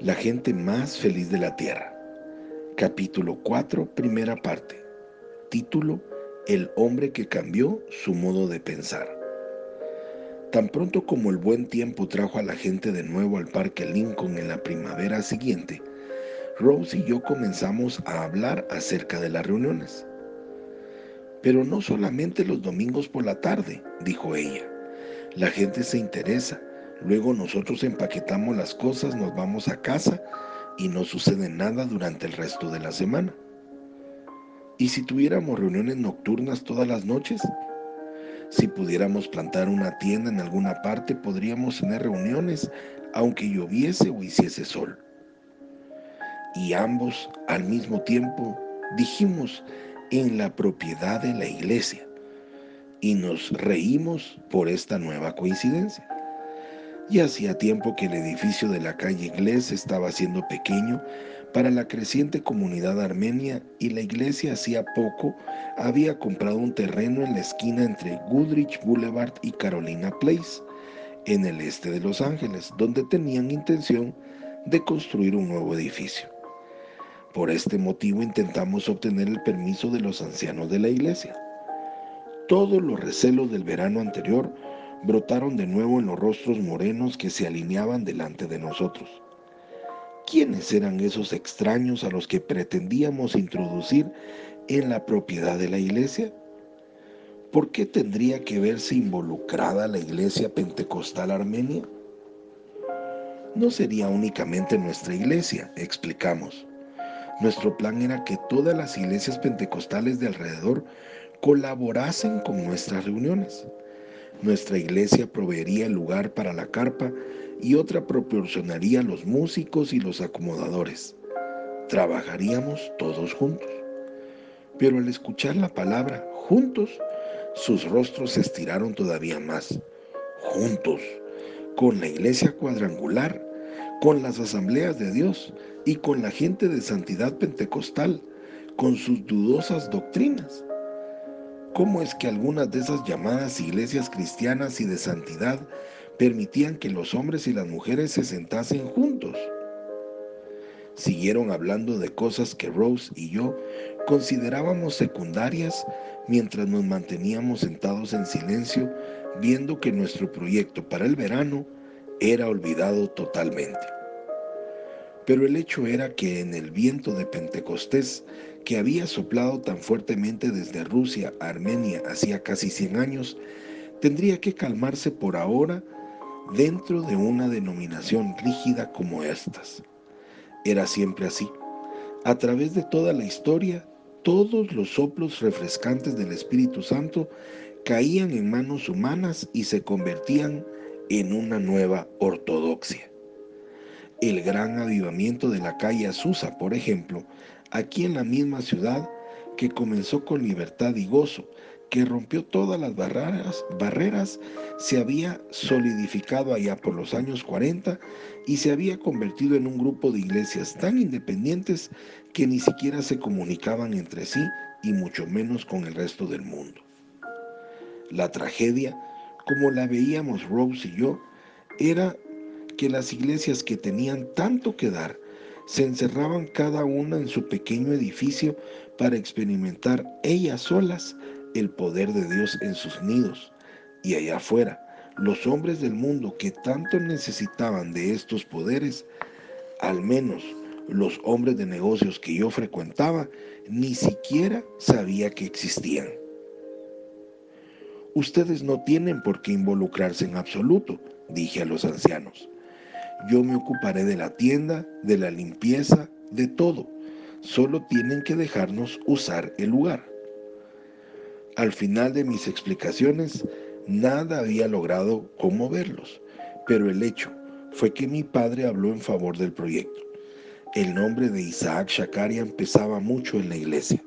La gente más feliz de la tierra. Capítulo 4, primera parte. Título, El hombre que cambió su modo de pensar. Tan pronto como el buen tiempo trajo a la gente de nuevo al Parque Lincoln en la primavera siguiente, Rose y yo comenzamos a hablar acerca de las reuniones. Pero no solamente los domingos por la tarde, dijo ella. La gente se interesa Luego nosotros empaquetamos las cosas, nos vamos a casa y no sucede nada durante el resto de la semana. ¿Y si tuviéramos reuniones nocturnas todas las noches? Si pudiéramos plantar una tienda en alguna parte, podríamos tener reuniones aunque lloviese o hiciese sol. Y ambos al mismo tiempo dijimos en la propiedad de la iglesia y nos reímos por esta nueva coincidencia. Y hacía tiempo que el edificio de la calle Inglés estaba siendo pequeño para la creciente comunidad armenia y la iglesia hacía poco había comprado un terreno en la esquina entre Goodrich Boulevard y Carolina Place, en el este de Los Ángeles, donde tenían intención de construir un nuevo edificio. Por este motivo intentamos obtener el permiso de los ancianos de la iglesia. Todos los recelos del verano anterior brotaron de nuevo en los rostros morenos que se alineaban delante de nosotros. ¿Quiénes eran esos extraños a los que pretendíamos introducir en la propiedad de la iglesia? ¿Por qué tendría que verse involucrada la iglesia pentecostal armenia? No sería únicamente nuestra iglesia, explicamos. Nuestro plan era que todas las iglesias pentecostales de alrededor colaborasen con nuestras reuniones. Nuestra iglesia proveería el lugar para la carpa y otra proporcionaría los músicos y los acomodadores. Trabajaríamos todos juntos. Pero al escuchar la palabra juntos, sus rostros se estiraron todavía más. Juntos, con la iglesia cuadrangular, con las asambleas de Dios y con la gente de santidad pentecostal, con sus dudosas doctrinas. ¿Cómo es que algunas de esas llamadas iglesias cristianas y de santidad permitían que los hombres y las mujeres se sentasen juntos? Siguieron hablando de cosas que Rose y yo considerábamos secundarias mientras nos manteníamos sentados en silencio viendo que nuestro proyecto para el verano era olvidado totalmente. Pero el hecho era que en el viento de Pentecostés que había soplado tan fuertemente desde Rusia a Armenia hacía casi 100 años, tendría que calmarse por ahora dentro de una denominación rígida como estas. Era siempre así. A través de toda la historia, todos los soplos refrescantes del Espíritu Santo caían en manos humanas y se convertían en una nueva ortodoxia. El gran avivamiento de la calle Azusa, por ejemplo, aquí en la misma ciudad que comenzó con libertad y gozo, que rompió todas las barreras, barreras, se había solidificado allá por los años 40 y se había convertido en un grupo de iglesias tan independientes que ni siquiera se comunicaban entre sí y mucho menos con el resto del mundo. La tragedia, como la veíamos Rose y yo, era que las iglesias que tenían tanto que dar se encerraban cada una en su pequeño edificio para experimentar ellas solas el poder de Dios en sus nidos. Y allá afuera, los hombres del mundo que tanto necesitaban de estos poderes, al menos los hombres de negocios que yo frecuentaba, ni siquiera sabía que existían. Ustedes no tienen por qué involucrarse en absoluto, dije a los ancianos. Yo me ocuparé de la tienda, de la limpieza, de todo. Solo tienen que dejarnos usar el lugar. Al final de mis explicaciones, nada había logrado conmoverlos, pero el hecho fue que mi padre habló en favor del proyecto. El nombre de Isaac Shakarian pesaba mucho en la iglesia.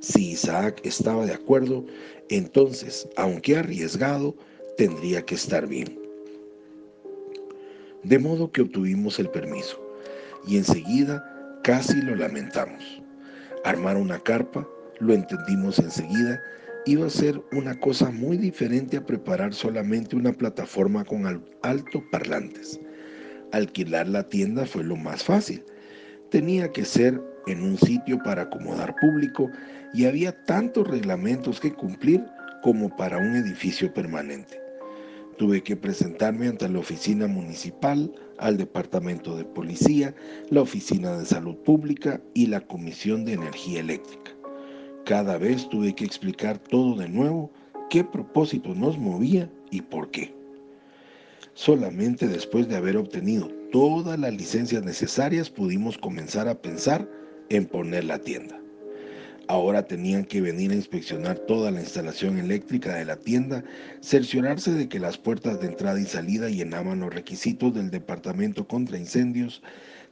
Si Isaac estaba de acuerdo, entonces, aunque arriesgado, tendría que estar bien. De modo que obtuvimos el permiso y enseguida casi lo lamentamos. Armar una carpa, lo entendimos enseguida, iba a ser una cosa muy diferente a preparar solamente una plataforma con alto parlantes. Alquilar la tienda fue lo más fácil. Tenía que ser en un sitio para acomodar público y había tantos reglamentos que cumplir como para un edificio permanente. Tuve que presentarme ante la oficina municipal, al departamento de policía, la oficina de salud pública y la comisión de energía eléctrica. Cada vez tuve que explicar todo de nuevo, qué propósito nos movía y por qué. Solamente después de haber obtenido todas las licencias necesarias pudimos comenzar a pensar en poner la tienda. Ahora tenían que venir a inspeccionar toda la instalación eléctrica de la tienda, cerciorarse de que las puertas de entrada y salida llenaban los requisitos del departamento contra incendios,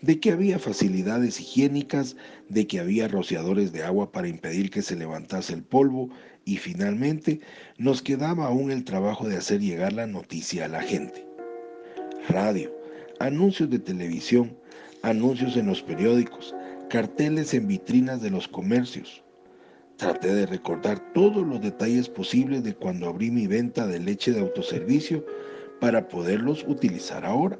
de que había facilidades higiénicas, de que había rociadores de agua para impedir que se levantase el polvo y finalmente nos quedaba aún el trabajo de hacer llegar la noticia a la gente. Radio, anuncios de televisión, anuncios en los periódicos, carteles en vitrinas de los comercios. Traté de recordar todos los detalles posibles de cuando abrí mi venta de leche de autoservicio para poderlos utilizar ahora.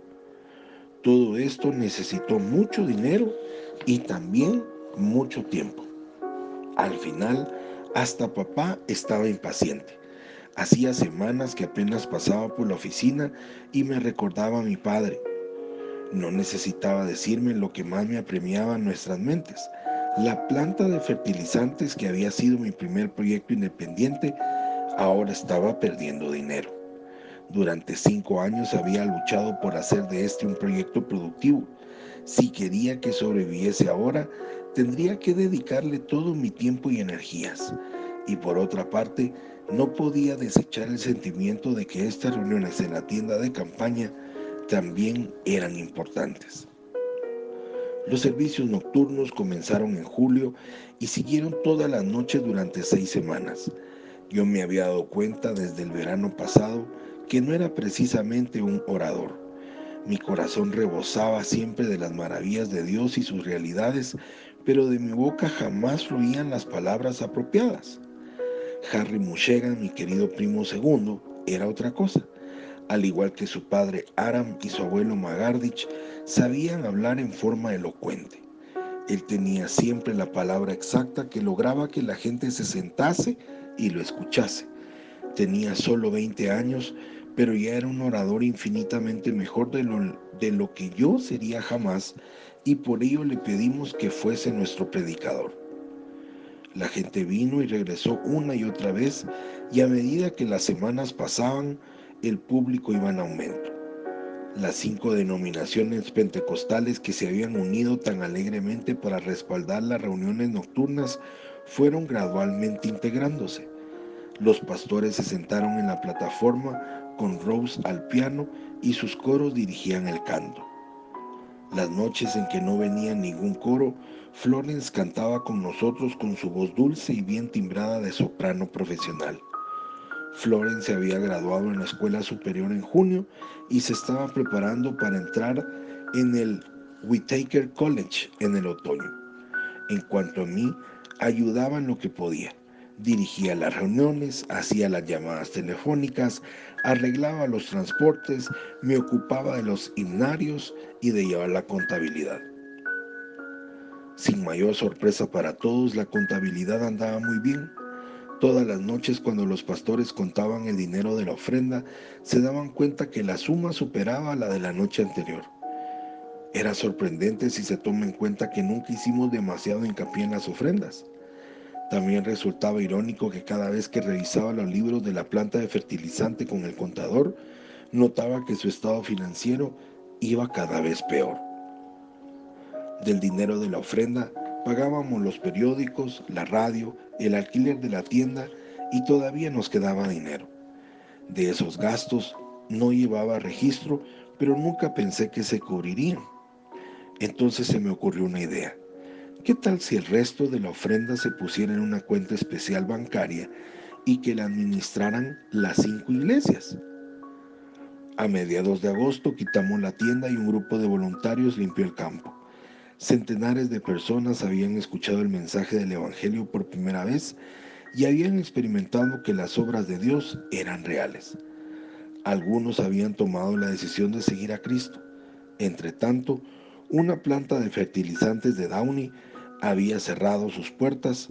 Todo esto necesitó mucho dinero y también mucho tiempo. Al final, hasta papá estaba impaciente. Hacía semanas que apenas pasaba por la oficina y me recordaba a mi padre. No necesitaba decirme lo que más me apremiaba en nuestras mentes. La planta de fertilizantes que había sido mi primer proyecto independiente ahora estaba perdiendo dinero. Durante cinco años había luchado por hacer de este un proyecto productivo. Si quería que sobreviviese ahora, tendría que dedicarle todo mi tiempo y energías. Y por otra parte, no podía desechar el sentimiento de que estas reuniones en la tienda de campaña también eran importantes. Los servicios nocturnos comenzaron en julio y siguieron todas las noches durante seis semanas. Yo me había dado cuenta desde el verano pasado que no era precisamente un orador. Mi corazón rebosaba siempre de las maravillas de Dios y sus realidades, pero de mi boca jamás fluían las palabras apropiadas. Harry Mushegan, mi querido primo segundo, era otra cosa al igual que su padre Aram y su abuelo Magardich, sabían hablar en forma elocuente. Él tenía siempre la palabra exacta que lograba que la gente se sentase y lo escuchase. Tenía solo 20 años, pero ya era un orador infinitamente mejor de lo, de lo que yo sería jamás, y por ello le pedimos que fuese nuestro predicador. La gente vino y regresó una y otra vez, y a medida que las semanas pasaban, el público iba en aumento. Las cinco denominaciones pentecostales que se habían unido tan alegremente para respaldar las reuniones nocturnas fueron gradualmente integrándose. Los pastores se sentaron en la plataforma con Rose al piano y sus coros dirigían el canto. Las noches en que no venía ningún coro, Florence cantaba con nosotros con su voz dulce y bien timbrada de soprano profesional. Florence se había graduado en la escuela superior en junio y se estaba preparando para entrar en el Whitaker College en el otoño. En cuanto a mí, ayudaba en lo que podía. Dirigía las reuniones, hacía las llamadas telefónicas, arreglaba los transportes, me ocupaba de los himnarios y de llevar la contabilidad. Sin mayor sorpresa para todos, la contabilidad andaba muy bien. Todas las noches cuando los pastores contaban el dinero de la ofrenda, se daban cuenta que la suma superaba la de la noche anterior. Era sorprendente si se toma en cuenta que nunca hicimos demasiado hincapié en las ofrendas. También resultaba irónico que cada vez que revisaba los libros de la planta de fertilizante con el contador, notaba que su estado financiero iba cada vez peor. Del dinero de la ofrenda pagábamos los periódicos, la radio, el alquiler de la tienda y todavía nos quedaba dinero. De esos gastos no llevaba registro, pero nunca pensé que se cubrirían. Entonces se me ocurrió una idea. ¿Qué tal si el resto de la ofrenda se pusiera en una cuenta especial bancaria y que la administraran las cinco iglesias? A mediados de agosto quitamos la tienda y un grupo de voluntarios limpió el campo. Centenares de personas habían escuchado el mensaje del Evangelio por primera vez y habían experimentado que las obras de Dios eran reales. Algunos habían tomado la decisión de seguir a Cristo. Entre tanto, una planta de fertilizantes de Downey había cerrado sus puertas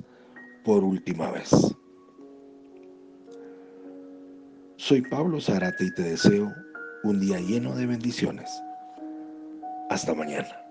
por última vez. Soy Pablo Zarate y te deseo un día lleno de bendiciones. Hasta mañana.